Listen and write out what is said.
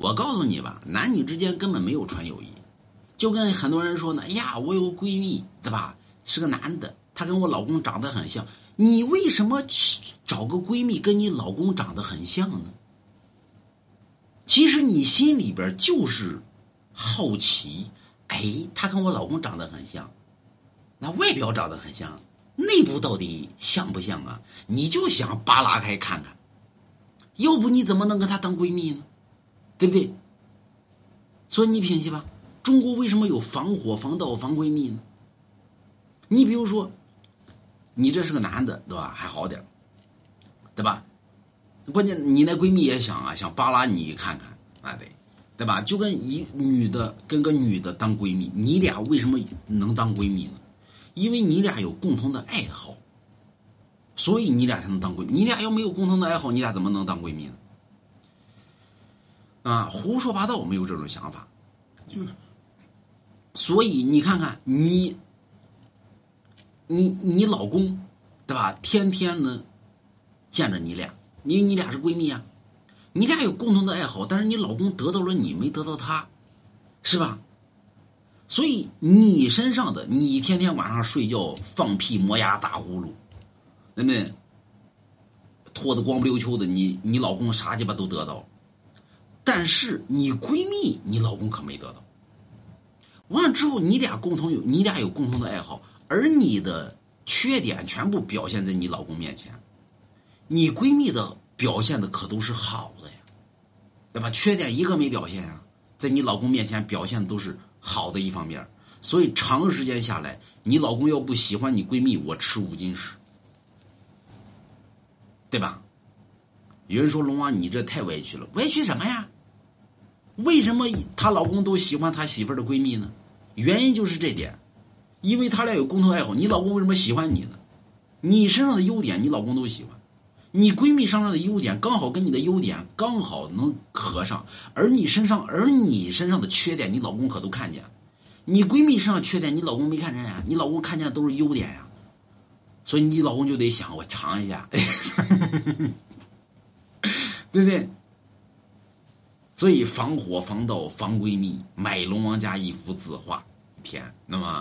我告诉你吧，男女之间根本没有纯友谊，就跟很多人说呢，哎呀，我有个闺蜜，对吧？是个男的，他跟我老公长得很像。你为什么去找个闺蜜跟你老公长得很像呢？其实你心里边就是好奇，哎，她跟我老公长得很像，那外表长得很像，内部到底像不像啊？你就想扒拉开看看，要不你怎么能跟她当闺蜜呢？对不对？所以你品析吧，中国为什么有防火、防盗、防闺蜜呢？你比如说。你这是个男的，对吧？还好点对吧？关键你那闺蜜也想啊，想扒拉你看看，啊对，对吧？就跟一女的跟个女的当闺蜜，你俩为什么能当闺蜜呢？因为你俩有共同的爱好，所以你俩才能当闺蜜。你俩要没有共同的爱好，你俩怎么能当闺蜜呢？啊，胡说八道，没有这种想法。所以你看看你。你你老公，对吧？天天呢，见着你俩，因为你俩是闺蜜啊，你俩有共同的爱好，但是你老公得到了你，没得到他，是吧？所以你身上的，你天天晚上睡觉放屁磨牙打呼噜，对不对？脱的光不溜秋的，你你老公啥鸡巴都得到，但是你闺蜜，你老公可没得到。完了之后，你俩共同有，你俩有共同的爱好。而你的缺点全部表现在你老公面前，你闺蜜的表现的可都是好的呀，对吧？缺点一个没表现啊，在你老公面前表现都是好的一方面，所以长时间下来，你老公要不喜欢你闺蜜，我吃五斤屎，对吧？有人说龙王，你这太歪曲了，歪曲什么呀？为什么她老公都喜欢他媳妇儿的闺蜜呢？原因就是这点。因为他俩有共同爱好，你老公为什么喜欢你呢？你身上的优点，你老公都喜欢；你闺蜜身上的优点，刚好跟你的优点刚好能合上。而你身上，而你身上的缺点，你老公可都看见。你闺蜜身上缺点，你老公没看见呀？你老公看见的都是优点呀。所以你老公就得想，我尝一下，对不对？所以防火、防盗、防闺蜜，买龙王家一幅字画一天，那么。